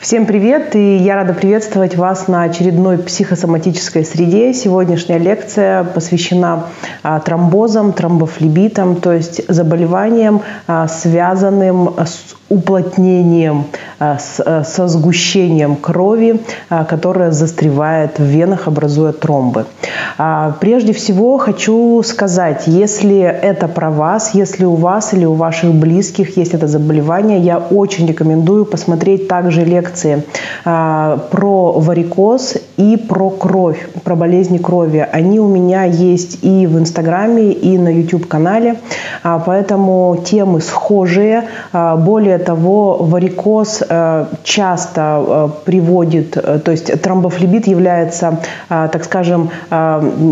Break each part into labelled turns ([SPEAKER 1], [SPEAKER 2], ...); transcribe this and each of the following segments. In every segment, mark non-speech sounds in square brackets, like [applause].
[SPEAKER 1] Всем привет, и я рада приветствовать вас на очередной психосоматической среде. Сегодняшняя лекция посвящена а, тромбозам, тромбофлебитам, то есть заболеваниям, а, связанным с уплотнением, а, а, со сгущением крови, а, которая застревает в венах, образуя тромбы. Прежде всего хочу сказать, если это про вас, если у вас или у ваших близких есть это заболевание, я очень рекомендую посмотреть также лекции про варикоз и про кровь, про болезни крови. Они у меня есть и в Инстаграме, и на YouTube-канале, поэтому темы схожие. Более того, варикоз э, часто э, приводит, э, то есть тромбофлебит является, так скажем,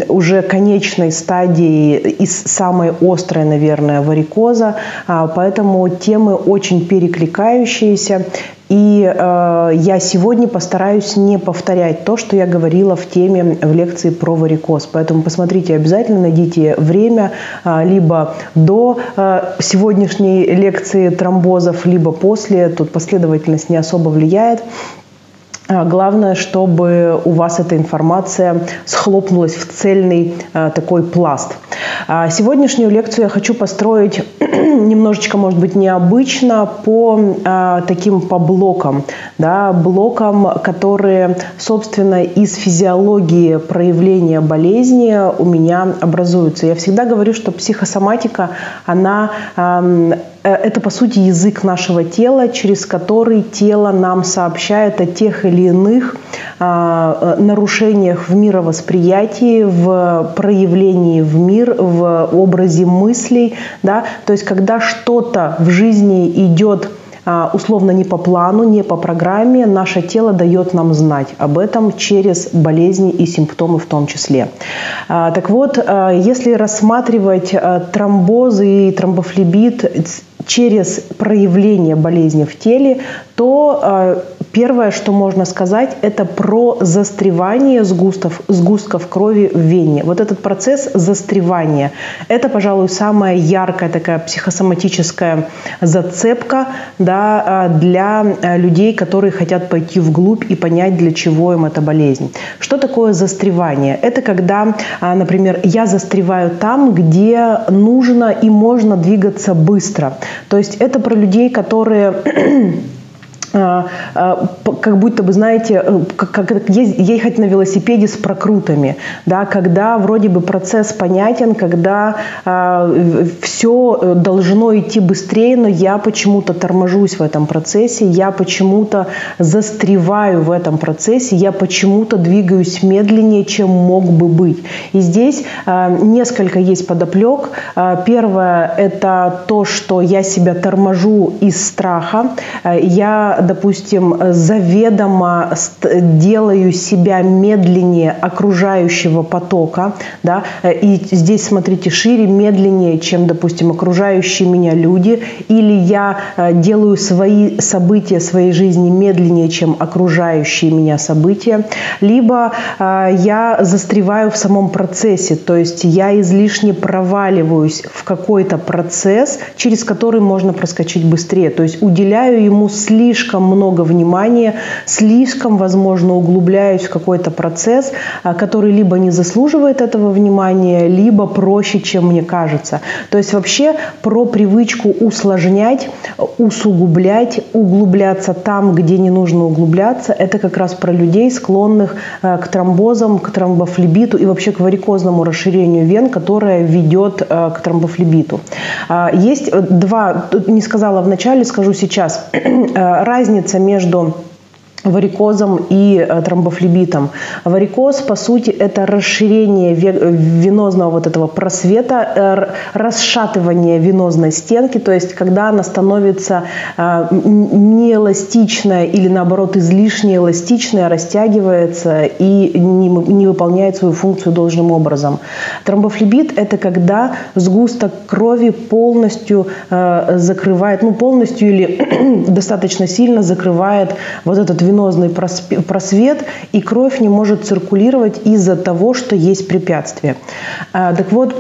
[SPEAKER 1] уже конечной стадией и самой острой, наверное, варикоза, поэтому темы очень перекликающиеся. И э, я сегодня постараюсь не повторять то, что я говорила в теме в лекции про варикоз. Поэтому посмотрите обязательно, найдите время э, либо до э, сегодняшней лекции тромбозов, либо после. Тут последовательность не особо влияет. А, главное, чтобы у вас эта информация схлопнулась в цельный а, такой пласт. А, сегодняшнюю лекцию я хочу построить [clears throat] немножечко, может быть, необычно по таким по блокам, да, блокам, которые, собственно, из физиологии проявления болезни у меня образуются. Я всегда говорю, что психосоматика, она это, по сути, язык нашего тела, через который тело нам сообщает о тех или иных а, э, нарушениях в мировосприятии, в проявлении в мир, в образе мыслей. Да? То есть, когда что-то в жизни идет а, условно не по плану, не по программе, наше тело дает нам знать об этом через болезни и симптомы в том числе. А, так вот, если рассматривать тромбозы и тромбофлебит через проявление болезни в теле, то э, первое, что можно сказать, это про застревание сгустков, сгустков крови в вене. Вот этот процесс застревания – это, пожалуй, самая яркая такая психосоматическая зацепка да, э, для э, людей, которые хотят пойти вглубь и понять, для чего им эта болезнь. Что такое застревание? Это когда, например, я застреваю там, где нужно и можно двигаться быстро. То есть это про людей, которые как будто бы, знаете, э, как, как ехать на велосипеде с прокрутами, да, когда вроде бы процесс понятен, когда э, все э, должно идти быстрее, но я почему-то торможусь в этом процессе, я почему-то застреваю в этом процессе, я почему-то двигаюсь медленнее, чем мог бы быть. И здесь несколько есть подоплек. Первое – это то, что я себя торможу из страха, э, допустим, заведомо делаю себя медленнее окружающего потока, да, и здесь, смотрите, шире, медленнее, чем, допустим, окружающие меня люди, или я э, делаю свои события своей жизни медленнее, чем окружающие меня события, либо э, я застреваю в самом процессе, то есть я излишне проваливаюсь в какой-то процесс, через который можно проскочить быстрее, то есть уделяю ему слишком слишком много внимания, слишком, возможно, углубляюсь в какой-то процесс, а, который либо не заслуживает этого внимания, либо проще, чем мне кажется. То есть вообще про привычку усложнять, усугублять, углубляться там, где не нужно углубляться, это как раз про людей, склонных а, к тромбозам, к тромбофлебиту и вообще к варикозному расширению вен, которое ведет а, к тромбофлебиту. Есть два, не сказала вначале, скажу сейчас, [clears throat] разница между варикозом и э, тромбофлебитом. Варикоз, по сути, это расширение венозного вот этого просвета, э, расшатывание венозной стенки, то есть когда она становится э, неэластичная или наоборот излишне эластичная, растягивается и не, выполняет свою функцию должным образом. Тромбофлебит – это когда сгусток крови полностью закрывает, ну полностью или [clears throat] достаточно сильно закрывает вот этот венозный просвет, и кровь не может циркулировать из-за того, что есть препятствие. А, так вот,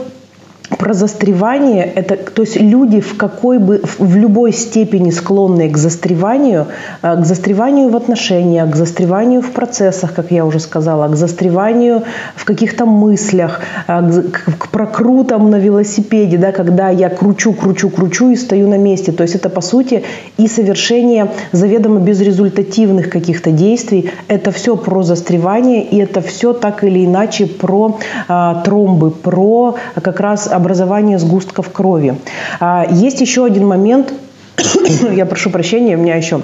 [SPEAKER 1] про застревание, это, то есть люди в какой бы, в любой степени склонные к застреванию, э, к застреванию в отношениях, к застреванию в процессах, как я уже сказала, к застреванию в каких-то мыслях, э, к прокрутам на велосипеде, да, когда я кручу, кручу, кручу и стою на месте. То есть это, по сути, и совершение заведомо безрезультативных каких-то действий. Это все про застревание, и это все так или иначе про а, тромбы, про как раз образование сгустков крови. А, есть еще один момент, [coughs] я прошу прощения, у меня еще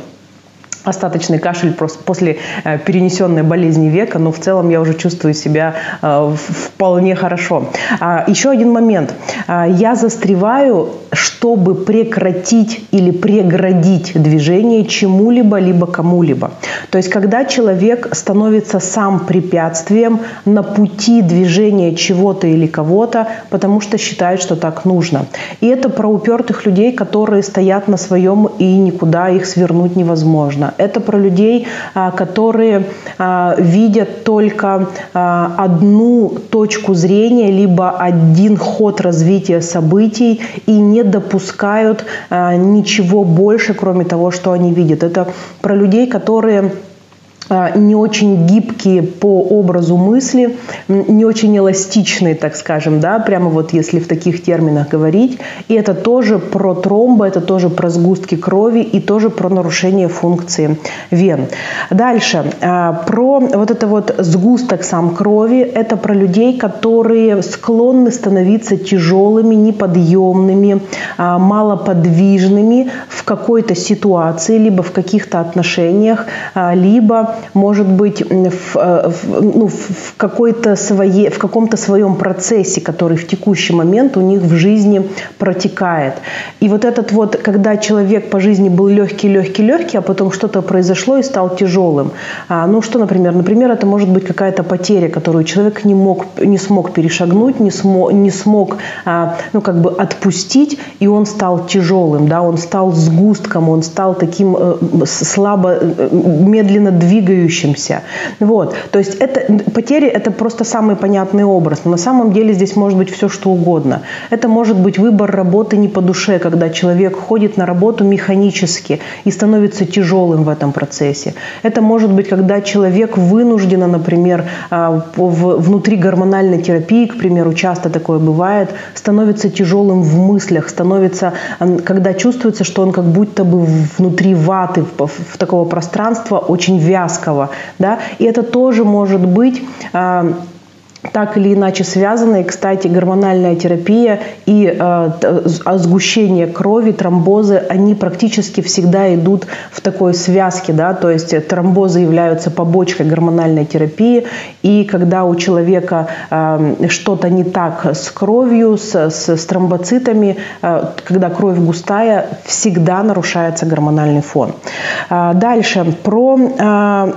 [SPEAKER 1] остаточный кашель после э, перенесенной болезни века, но в целом я уже чувствую себя э, вполне хорошо. А, еще один момент. А, я застреваю, чтобы прекратить или преградить движение чему-либо, либо кому-либо. То есть, когда человек становится сам препятствием на пути движения чего-то или кого-то, потому что считает, что так нужно. И это про упертых людей, которые стоят на своем и никуда их свернуть невозможно. Это про людей, а, которые а, видят только а, одну точку зрения, либо один ход развития событий и не допускают ничего больше, кроме того, что они видят. Это про людей, которые не очень гибкие по образу мысли, не очень эластичные, так скажем, да, прямо вот если в таких терминах говорить. И это тоже про тромбы, это тоже про сгустки крови и тоже про нарушение функции вен. Дальше, а, про вот это вот сгусток сам крови, это про людей, которые склонны становиться тяжелыми, неподъемными, а, малоподвижными в какой-то ситуации, либо в каких-то отношениях, либо может быть, в, э, в, ну, в, какой-то своей, в каком-то своем процессе, который в текущий момент у них в жизни протекает. И вот этот вот, когда человек по жизни был легкий, легкий, легкий, а потом что-то произошло и стал тяжелым. А, ну что, например? Например, это может быть какая-то потеря, которую человек не, мог, не смог перешагнуть, не смог, не смог а, ну, как бы отпустить, и он стал тяжелым, да, он стал сгустком, он стал таким э, слабо, э, медленно двигающимся двигающимся. Вот. То есть это, потери – это просто самый понятный образ. Но на самом деле здесь может быть все, что угодно. Это может быть выбор работы не по душе, когда человек ходит на работу механически и становится тяжелым в этом процессе. Это может быть, когда человек вынужденно, например, а, внутри гормональной терапии, к примеру, часто такое бывает, становится тяжелым в мыслях, становится, когда чувствуется, что он как будто бы внутри ваты, в такого пространства очень вяз ласково. Да? И это тоже может быть а, так или иначе связаны. И, кстати, гормональная терапия и э, сгущение крови, тромбозы, они практически всегда идут в такой связке. Да? То есть тромбозы являются побочкой гормональной терапии. И когда у человека э, что-то не так с кровью, с, с, с тромбоцитами, э, когда кровь густая, всегда нарушается гормональный фон. Э, дальше про... Э,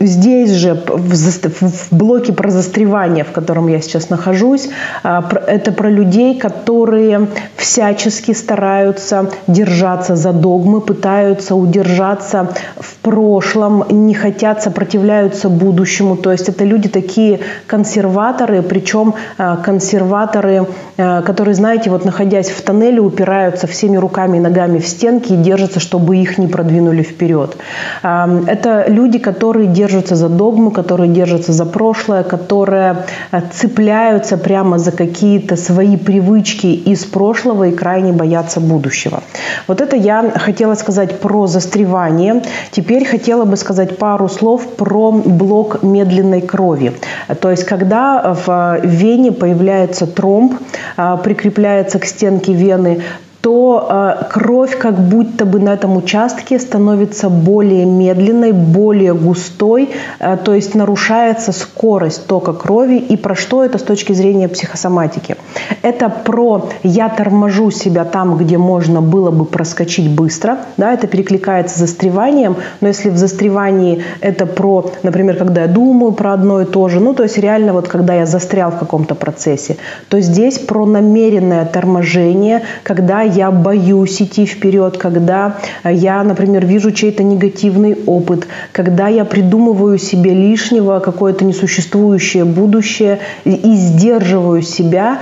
[SPEAKER 1] здесь же в, в блоке про застревание, в котором я сейчас нахожусь, а, это про людей, которые всячески стараются держаться за догмы, пытаются удержаться в прошлом, не хотят, сопротивляются будущему. То есть это люди такие консерваторы, причем а, консерваторы, а, которые, знаете, вот находясь в тоннеле, упираются всеми руками и ногами в стенки и держатся, чтобы их не продвинули вперед. Это люди, люди, которые держатся за догмы, которые держатся за прошлое, которые э, цепляются прямо за какие-то свои привычки из прошлого и крайне боятся будущего. Вот это я хотела сказать про застревание. Теперь хотела бы сказать пару слов про блок медленной крови. То есть, когда в вене появляется тромб, э, прикрепляется к стенке вены, то э, кровь как будто бы на этом участке становится более медленной, более густой, э, то есть нарушается скорость тока крови. И про что это с точки зрения психосоматики? Это про «я торможу себя там, где можно было бы проскочить быстро», да, это перекликается застреванием, но если в застревании это про, например, когда я думаю про одно и то же, ну, то есть реально вот когда я застрял в каком-то процессе, то здесь про намеренное торможение, когда я боюсь идти вперед, когда я, например, вижу чей-то негативный опыт, когда я придумываю себе лишнего какое-то несуществующее будущее и сдерживаю себя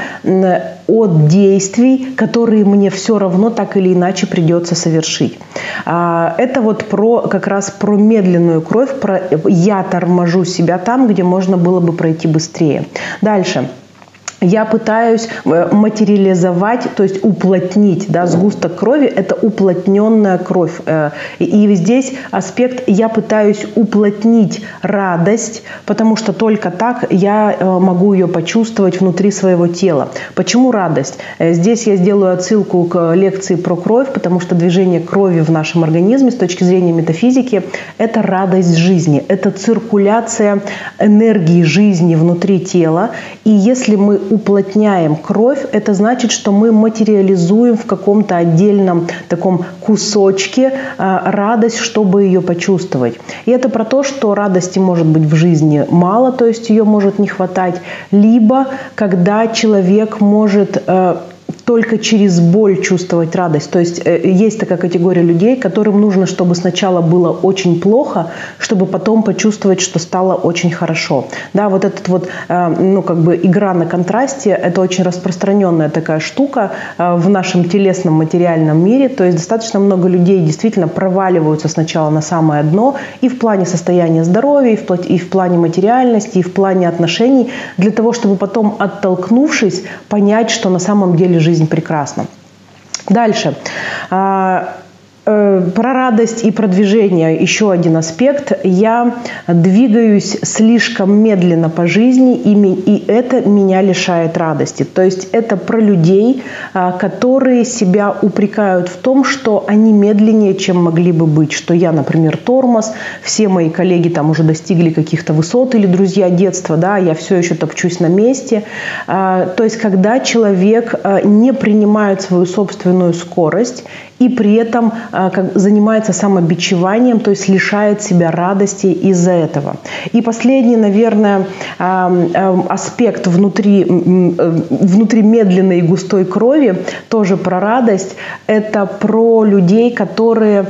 [SPEAKER 1] от действий, которые мне все равно так или иначе придется совершить. А, это вот про, как раз про медленную кровь, про я торможу себя там, где можно было бы пройти быстрее. Дальше я пытаюсь э, материализовать, то есть уплотнить, да, сгусток крови – это уплотненная кровь. Э, и здесь аспект «я пытаюсь уплотнить радость», потому что только так я э, могу ее почувствовать внутри своего тела. Почему радость? Здесь я сделаю отсылку к лекции про кровь, потому что движение крови в нашем организме с точки зрения метафизики – это радость жизни, это циркуляция энергии жизни внутри тела. И если мы уплотняем кровь, это значит, что мы материализуем в каком-то отдельном таком кусочке а, радость, чтобы ее почувствовать. И это про то, что радости может быть в жизни мало, то есть ее может не хватать, либо когда человек может э, только через боль чувствовать радость. То есть э, есть такая категория людей, которым нужно, чтобы сначала было очень плохо, чтобы потом почувствовать, что стало очень хорошо. Да, вот этот вот, э, ну, как бы игра на контрасте, это очень распространенная такая штука э, в нашем телесном материальном мире. То есть достаточно много людей действительно проваливаются сначала на самое дно и в плане состояния здоровья, и в плане материальности, и в плане отношений, для того, чтобы потом, оттолкнувшись, понять, что на самом деле жизнь жизнь прекрасна. Дальше. Э, про радость и продвижение еще один аспект. Я двигаюсь слишком медленно по жизни, и это меня лишает радости. То есть это про людей, а, которые себя упрекают в том, что они медленнее, чем могли бы быть. Что я, например, тормоз, все мои коллеги там уже достигли каких-то высот или друзья детства, да, я все еще топчусь на месте. А, то есть когда человек а, не принимает свою собственную скорость и при этом а, занимается самобичеванием, то есть лишает себя радости из-за этого. И последний, наверное, а, а, аспект внутри, внутри медленной и густой крови, тоже про радость, это про людей, которые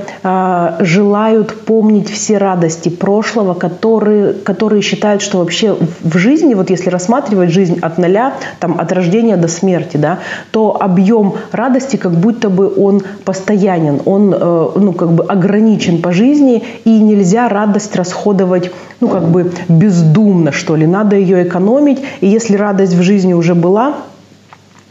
[SPEAKER 1] желают помнить все радости прошлого, которые, которые считают, что вообще в жизни, вот если рассматривать жизнь от нуля, там, от рождения до смерти, да, то объем радости как будто бы он постоянно постоянен, он э, ну, как бы ограничен по жизни, и нельзя радость расходовать ну, как бы бездумно, что ли. Надо ее экономить, и если радость в жизни уже была,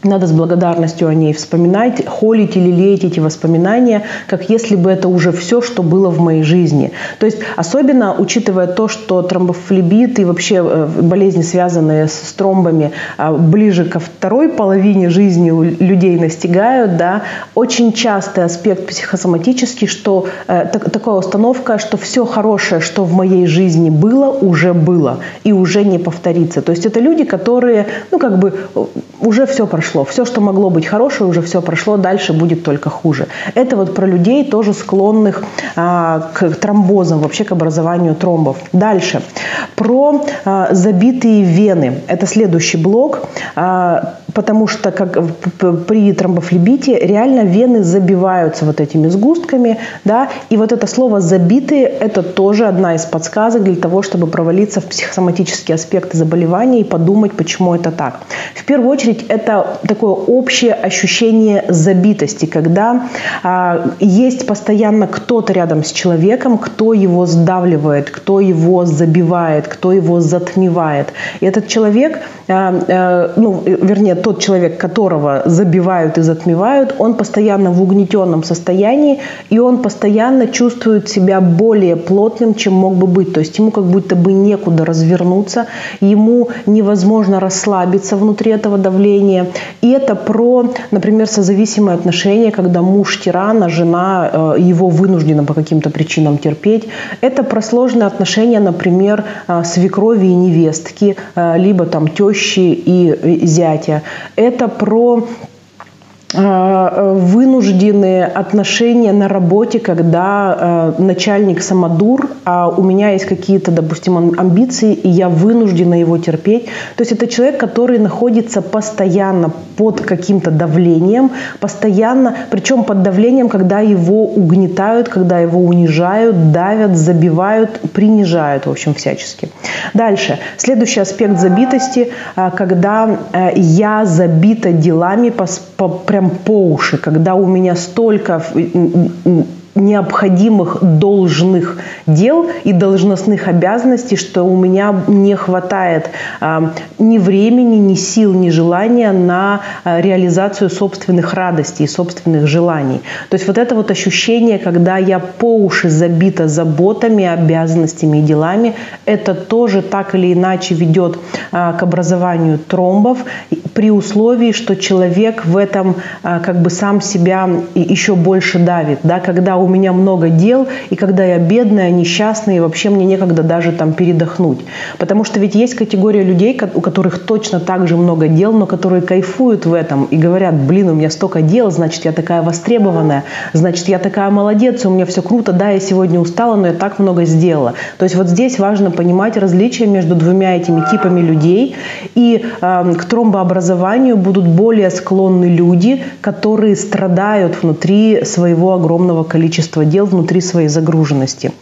[SPEAKER 1] надо с благодарностью о ней вспоминать, холить или леять эти воспоминания, как если бы это уже все, что было в моей жизни. То есть особенно учитывая то, что тромбофлебит и вообще э, болезни, связанные с тромбами, а, ближе ко второй половине жизни у людей настигают, да, очень частый аспект психосоматический, что э, так, такая установка, что все хорошее, что в моей жизни было, уже было и уже не повторится. То есть это люди, которые, ну как бы э, уже все прошло прошло. Все, что могло быть хорошее, уже все прошло, дальше будет только хуже. Это вот про людей, тоже склонных а, к тромбозам, вообще к образованию тромбов. Дальше. Про а, забитые вены. Это следующий блок. А, потому что как при тромбофлебите реально вены забиваются вот этими сгустками, да, и вот это слово «забитые» – это тоже одна из подсказок для того, чтобы провалиться в психосоматические аспекты заболевания и подумать, почему это так. В первую очередь, это такое общее ощущение забитости, когда а, есть постоянно кто-то рядом с человеком, кто его сдавливает, кто его забивает, кто его затмевает. И этот человек, а, а, ну, вернее, тот человек, которого забивают и затмевают, он постоянно в угнетенном состоянии, и он постоянно чувствует себя более плотным, чем мог бы быть. То есть ему как будто бы некуда развернуться, ему невозможно расслабиться внутри этого давления. И это про, например, созависимые отношения, когда муж тиран, а жена э, его вынуждена по каким-то причинам терпеть. Это про сложные отношения, например, э, свекрови и невестки, э, либо там тещи и зятя. Это про вынужденные отношения на работе, когда э, начальник самодур, а у меня есть какие-то, допустим, амбиции, и я вынуждена его терпеть. То есть это человек, который находится постоянно под каким-то давлением, постоянно, причем под давлением, когда его угнетают, когда его унижают, давят, забивают, принижают, в общем, всячески. Дальше. Следующий аспект забитости, когда я забита делами по, по, прям по уши, когда у меня столько необходимых должных дел и должностных обязанностей, что у меня не хватает э, ни времени, ни сил, ни желания на э, реализацию собственных радостей, собственных желаний. То есть вот это вот ощущение, когда я по уши забита заботами, обязанностями и делами, это тоже так или иначе ведет э, к образованию тромбов при условии, что человек в этом э, как бы сам себя еще больше давит, да, когда у меня много дел, и когда я бедная, несчастная, и вообще мне некогда даже там передохнуть. Потому что ведь есть категория людей, у которых точно так же много дел, но которые кайфуют в этом и говорят, блин, у меня столько дел, значит, я такая востребованная, значит, я такая молодец, у меня все круто, да, я сегодня устала, но я так много сделала. То есть вот здесь важно понимать различия между двумя этими типами людей, и э, к тромбообразованию будут более склонны люди, которые страдают внутри своего огромного количества дел внутри своей загруженности.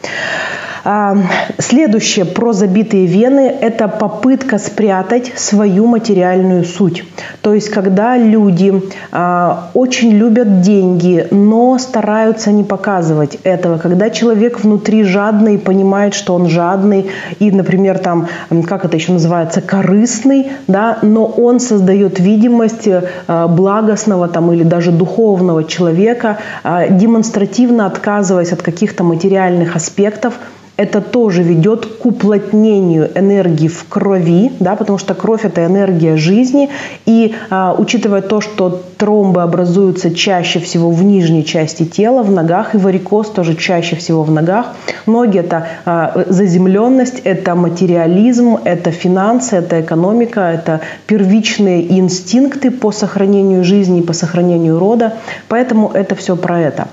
[SPEAKER 1] А, следующее про забитые вены – это попытка спрятать свою материальную суть. То есть, когда люди а, очень любят деньги, но стараются не показывать этого, когда человек внутри жадный, понимает, что он жадный, и, например, там, как это еще называется, корыстный, да, но он создает видимость а, благостного там, или даже духовного человека, демонстративно отказываясь от каких-то материальных аспектов – это тоже ведет к уплотнению энергии в крови, да, потому что кровь это энергия жизни. И а, учитывая то, что тромбы образуются чаще всего в нижней части тела, в ногах, и варикоз тоже чаще всего в ногах, ноги это а, заземленность, это материализм, это финансы, это экономика, это первичные инстинкты по сохранению жизни, по сохранению рода. Поэтому это все про это.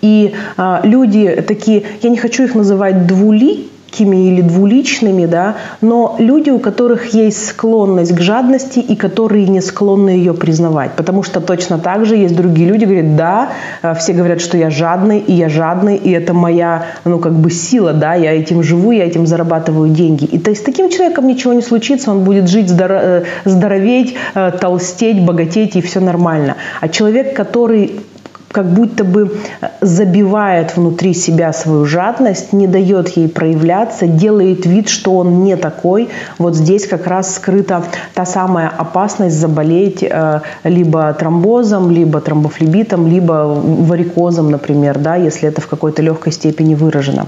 [SPEAKER 1] И а, люди такие, я не хочу их называть двуликими или двуличными, да, но люди, у которых есть склонность к жадности и которые не склонны ее признавать. Потому что точно так же есть другие люди, говорят, да, а, все говорят, что я жадный, и я жадный, и это моя, ну, как бы сила, да, я этим живу, я этим зарабатываю деньги. И то есть с таким человеком ничего не случится, он будет жить, э, здороветь, э, толстеть, богатеть, и все нормально. А человек, который как будто бы э, забивает внутри себя свою жадность, не дает ей проявляться, делает вид, что он не такой. Вот здесь как раз скрыта та самая опасность заболеть э, либо тромбозом, либо тромбофлебитом, либо варикозом, например, да, если это в какой-то легкой степени выражено.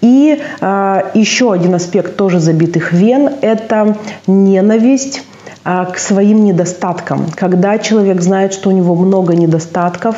[SPEAKER 1] И э, еще один аспект тоже забитых вен – это ненависть к своим недостаткам. Когда человек знает, что у него много недостатков,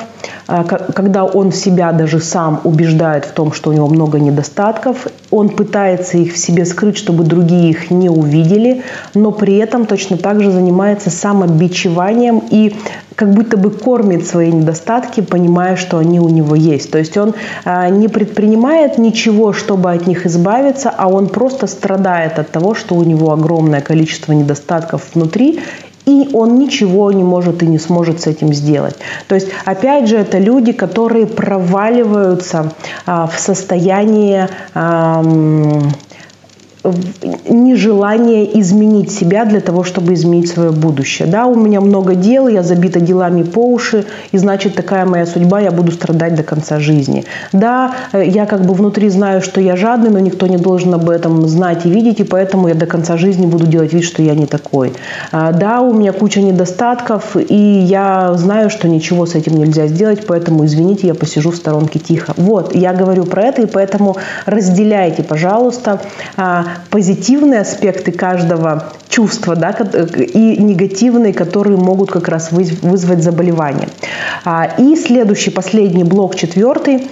[SPEAKER 1] когда он себя даже сам убеждает в том, что у него много недостатков, он пытается их в себе скрыть, чтобы другие их не увидели, но при этом точно так же занимается самобичеванием и как будто бы кормит свои недостатки, понимая, что они у него есть. То есть он а, не предпринимает ничего, чтобы от них избавиться, а он просто страдает от того, что у него огромное количество недостатков внутри, и он ничего не может и не сможет с этим сделать. То есть, опять же, это люди, которые проваливаются а, в состояние нежелание изменить себя для того, чтобы изменить свое будущее. Да, у меня много дел, я забита делами по уши, и значит такая моя судьба, я буду страдать до конца жизни. Да, э, я как бы внутри знаю, что я жадный, но никто не должен об этом знать и видеть, и поэтому я до конца жизни буду делать вид, что я не такой. А, да, у меня куча недостатков, и я знаю, что ничего с этим нельзя сделать, поэтому, извините, я посижу в сторонке тихо. Вот, я говорю про это, и поэтому разделяйте, пожалуйста, а, позитивные аспекты каждого чувства да, и негативные, которые могут как раз вызвать заболевание. А, и следующий, последний блок, четвертый,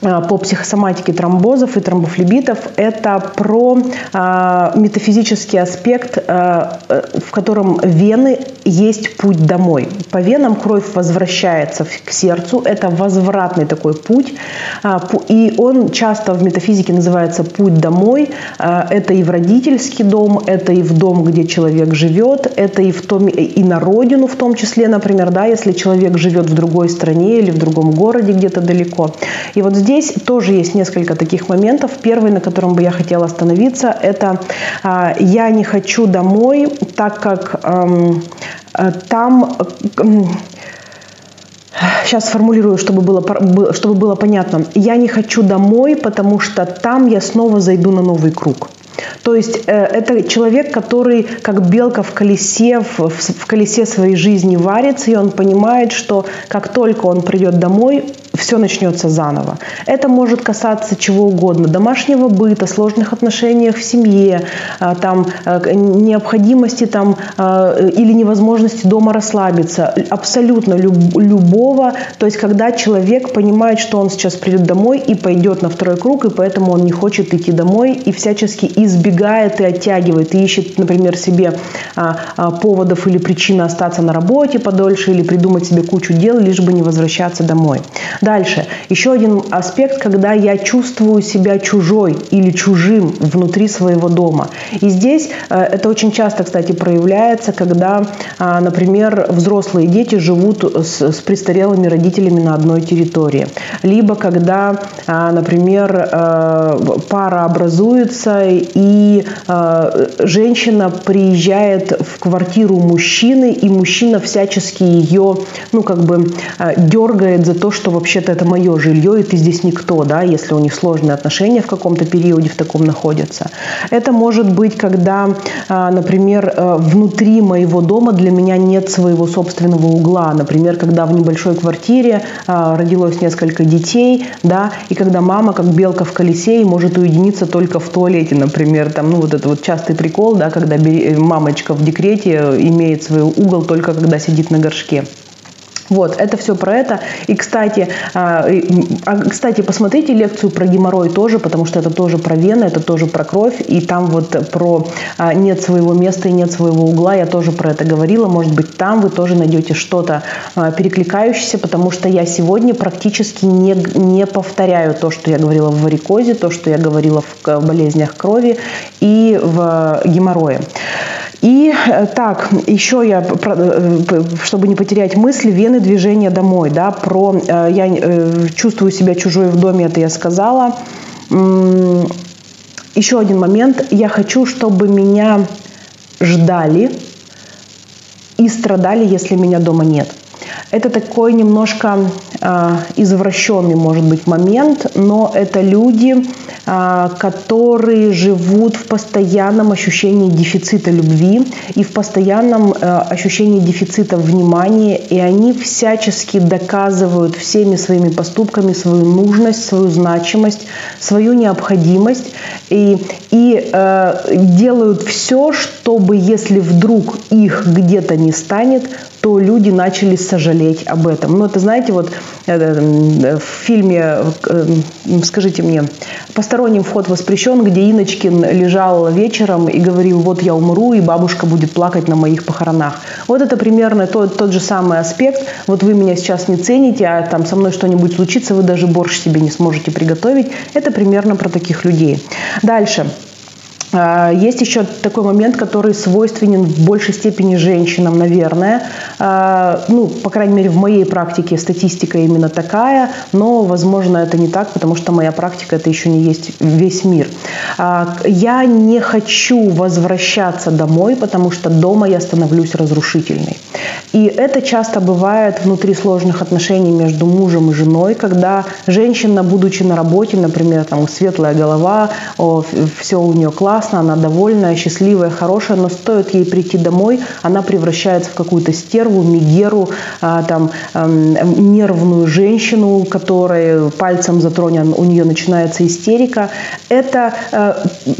[SPEAKER 1] а, по психосоматике тромбозов и тромбофлебитов – это про э, метафизический аспект, э, в котором вены есть путь домой. По венам кровь возвращается к сердцу, это возвратный такой путь, э, и он часто в метафизике называется «путь домой». Э, это и в родительский дом, это и в дом, где человек живет, это и, в том, и на родину в том числе, например, да, если человек живет в другой стране или в другом городе где-то далеко. И вот здесь тоже есть несколько таких моментов. Первый, на котором бы я хотела остановиться, это э, я не хочу домой, так как там э, Сейчас сформулирую, чтобы было, чтобы было понятно. Я не хочу домой, потому что там я снова зайду на новый круг. То есть э, это человек, который как белка в колесе, в, в колесе своей жизни варится, и он понимает, что как только он придет домой, все начнется заново. Это может касаться чего угодно. Домашнего быта, сложных отношениях в семье, а, там, э, необходимости там, э, или невозможности дома расслабиться. Абсолютно любого. То есть когда человек понимает, что он сейчас придет домой и пойдет на второй круг, и поэтому он не хочет идти домой и всячески избегает и оттягивает, и ищет, например, себе а, а, поводов или причин остаться на работе подольше или придумать себе кучу дел, лишь бы не возвращаться домой. Дальше. Еще один аспект, когда я чувствую себя чужой или чужим внутри своего дома. И здесь э, это очень часто, кстати, проявляется, когда, а, например, взрослые дети живут с, с престарелыми родителями на одной территории. Либо когда, а, например, э, пара образуется и э, женщина приезжает в квартиру мужчины, и мужчина всячески ее, ну, как бы дергает за то, что вообще вообще-то это мое жилье, и ты здесь никто, да, если у них сложные отношения в каком-то периоде в таком находятся. Это может быть, когда, а, например, э, внутри моего дома для меня нет своего собственного угла. Например, когда в небольшой квартире а, родилось несколько детей, да, и когда мама, как белка в колесе, и может уединиться только в туалете, например, там, ну, вот это вот частый прикол, да, когда мамочка в декрете имеет свой угол только когда сидит на горшке. Вот, это все про это. И, кстати, а, а, кстати, посмотрите лекцию про геморрой тоже, потому что это тоже про вены, это тоже про кровь, и там вот про а, нет своего места и нет своего угла, я тоже про это говорила. Может быть, там вы тоже найдете что-то перекликающееся, потому что я сегодня практически не, не повторяю то, что я говорила в варикозе, то, что я говорила в болезнях крови и в геморрое. И э, так, еще я, э, чтобы не потерять мысли, вены движения домой, да, про э, я чувствую себя чужой в доме, это я сказала. Еще один момент, я хочу, чтобы меня ждали и страдали, если меня дома нет. Это такой немножко э, извращенный, может быть, момент, но это люди, э, которые живут в постоянном ощущении дефицита любви и в постоянном э, ощущении дефицита внимания, и они всячески доказывают всеми своими поступками свою нужность, свою значимость, свою необходимость и, и э, делают все, чтобы, если вдруг их где-то не станет, то люди начали сожалеть об этом. Ну, это, знаете, вот э, э, в фильме, э, скажите мне, «Посторонним вход воспрещен», где Иночкин лежал вечером и говорил, вот я умру, и бабушка будет плакать на моих похоронах. Вот это примерно тот, тот же самый аспект. Вот вы меня сейчас не цените, а там со мной что-нибудь случится, вы даже борщ себе не сможете приготовить. Это примерно про таких людей. Дальше. А, есть еще такой момент, который свойственен в большей степени женщинам, наверное. А, ну, по крайней мере, в моей практике статистика именно такая, но, возможно, это не так, потому что моя практика это еще не есть весь мир. А, я не хочу возвращаться домой, потому что дома я становлюсь разрушительной. И это часто бывает внутри сложных отношений между мужем и женой, когда женщина, будучи на работе, например, там светлая голова, все у нее классно, классно, она довольная, счастливая, хорошая, но стоит ей прийти домой, она превращается в какую-то стерву, мигеру, а, там, нервную женщину, которая пальцем затронен, у нее начинается истерика. Это э,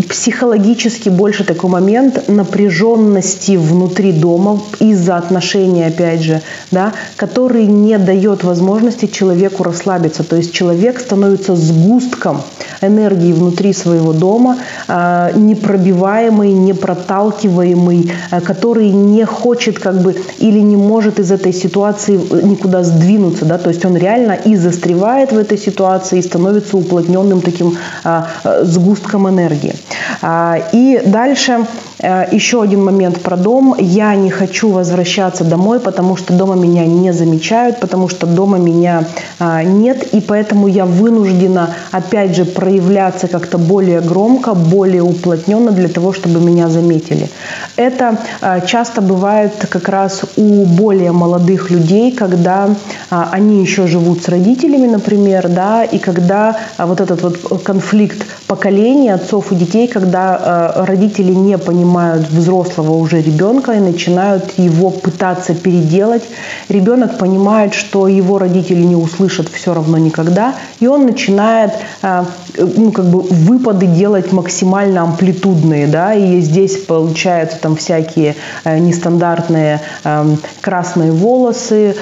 [SPEAKER 1] психологически больше такой момент напряженности внутри дома из-за отношений, опять же, да, который не дает возможности человеку расслабиться. То есть человек становится сгустком энергии внутри своего дома, э, непробиваемый, непроталкиваемый, э, который не хочет как бы или не может из этой ситуации никуда сдвинуться, да, то есть он реально и застревает в этой ситуации и становится уплотненным таким а, сгустком энергии. А, и дальше а, еще один момент про дом. Я не хочу возвращаться домой, потому что дома меня не замечают, потому что дома меня а, нет, и поэтому я вынуждена, опять же, проявляться как-то более громко, более уплотненно для того, чтобы меня заметили. Это а, часто бывает как раз у более молодых людей, когда они еще живут с родителями, например, да, и когда а, вот этот вот конфликт поколений отцов и детей, когда а, родители не понимают взрослого уже ребенка и начинают его пытаться переделать. Ребенок понимает, что его родители не услышат все равно никогда, и он начинает ну, как бы выпады делать максимально амплитудные, да, и здесь получаются там всякие нестандартные красные волосы,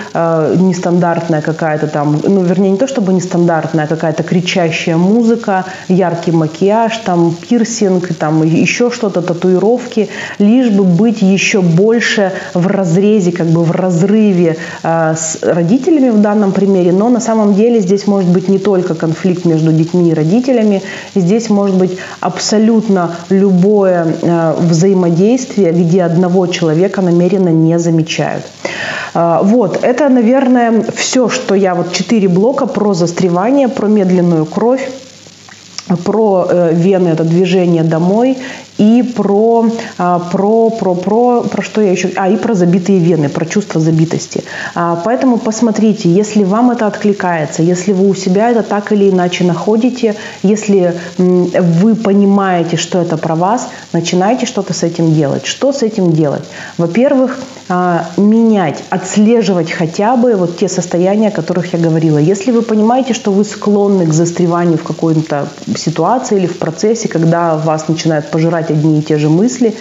[SPEAKER 1] нестандартная какая-то там, ну, вернее, не то чтобы нестандартная, а какая-то кричащая музыка, яркий макияж, там, пирсинг, там, еще что-то, татуировки, лишь бы быть еще больше в разрезе, как бы в разрыве э, с родителями в данном примере, но на самом деле здесь может быть не только конфликт между детьми и родителями, здесь может быть абсолютно любое э, взаимодействие, где одного человека намеренно не замечают. Э, вот, это, наверное, все, что я, вот четыре блока про застревание, про медленную кровь, про э, вены, это движение домой, и про, а, про, про, про, про что я еще, а, и про забитые вены, про чувство забитости. А, поэтому посмотрите, если вам это откликается, если вы у себя это так или иначе находите, если вы понимаете, что это про вас, начинайте что-то с этим делать. Что с этим делать? Во-первых, а, менять, отслеживать хотя бы вот те состояния, о которых я говорила. Если вы понимаете, что вы склонны к застреванию в какой-то ситуации или в процессе, когда вас начинают пожирать одни и те же мысли,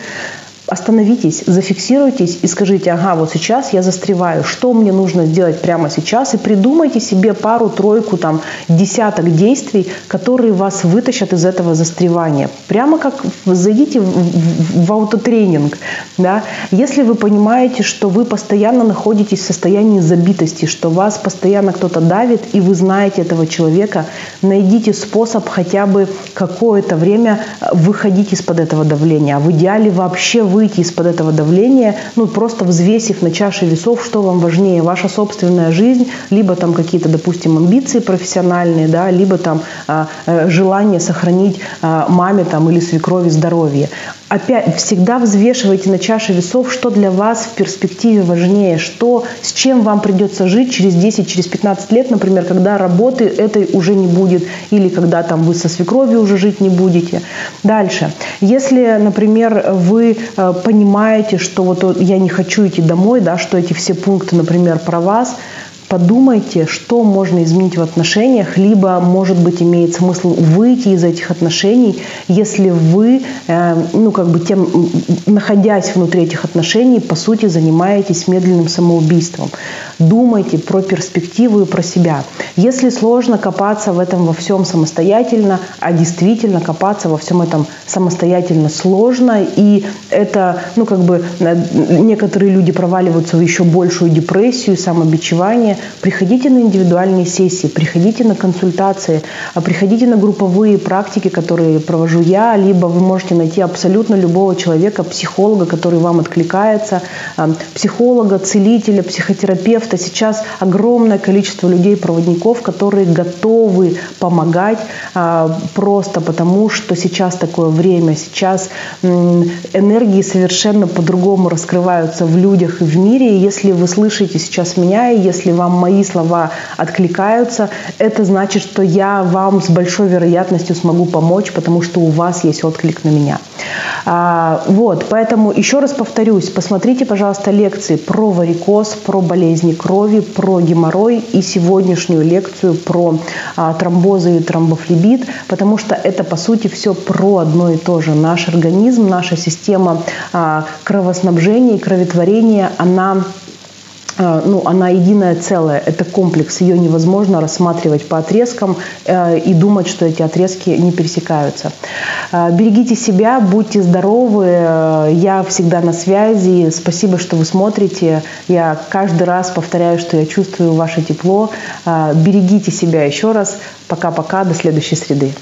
[SPEAKER 1] остановитесь, зафиксируйтесь и скажите, ага, вот сейчас я застреваю, что мне нужно сделать прямо сейчас, и придумайте себе пару-тройку, там, десяток действий, которые вас вытащат из этого застревания. Прямо как зайдите в, в, в автотренинг. Да? Если вы понимаете, что вы постоянно находитесь в состоянии забитости, что вас постоянно кто-то давит, и вы знаете этого человека, найдите способ хотя бы какое-то время выходить из-под этого давления. А в идеале вообще выйти из-под этого давления, ну, просто взвесив на чаше весов, что вам важнее, ваша собственная жизнь, либо там какие-то, допустим, амбиции профессиональные, да, либо там а, э, желание сохранить а, маме там или свекрови здоровье опять всегда взвешивайте на чаше весов, что для вас в перспективе важнее, что, с чем вам придется жить через 10, через 15 лет, например, когда работы этой уже не будет, или когда там вы со свекровью уже жить не будете. Дальше. Если, например, вы э, понимаете, что вот я не хочу идти домой, да, что эти все пункты, например, про вас, подумайте, что можно изменить в отношениях, либо, может быть, имеет смысл выйти из этих отношений, если вы, э, ну, как бы тем, находясь внутри этих отношений, по сути, занимаетесь медленным самоубийством. Думайте про перспективу и про себя. Если сложно копаться в этом во всем самостоятельно, а действительно копаться во всем этом самостоятельно сложно, и это, ну, как бы, э, некоторые люди проваливаются в еще большую депрессию, самобичевание, приходите на индивидуальные сессии, приходите на консультации, а приходите на групповые практики, которые провожу я, либо вы можете найти абсолютно любого человека, психолога, который вам откликается, а, психолога, целителя, психотерапевта. Сейчас огромное количество людей, проводников, которые готовы помогать а, просто потому, что сейчас такое время, сейчас энергии совершенно по-другому раскрываются в людях и в мире. И если вы слышите сейчас меня, и если вам вам мои слова откликаются, это значит, что я вам с большой вероятностью смогу помочь, потому что у вас есть отклик на меня. А, вот, поэтому еще раз повторюсь, посмотрите, пожалуйста, лекции про варикоз, про болезни крови, про геморрой и сегодняшнюю лекцию про а, тромбозы и тромбофлебит, потому что это, по сути, все про одно и то же. Наш организм, наша система а, кровоснабжения и кроветворения, она ну, она единое целое, это комплекс, ее невозможно рассматривать по отрезкам э, и думать, что эти отрезки не пересекаются. Э, берегите себя, будьте здоровы, э, я всегда на связи, спасибо, что вы смотрите, я каждый раз повторяю, что я чувствую ваше тепло, э, берегите себя еще раз, пока-пока, до следующей среды.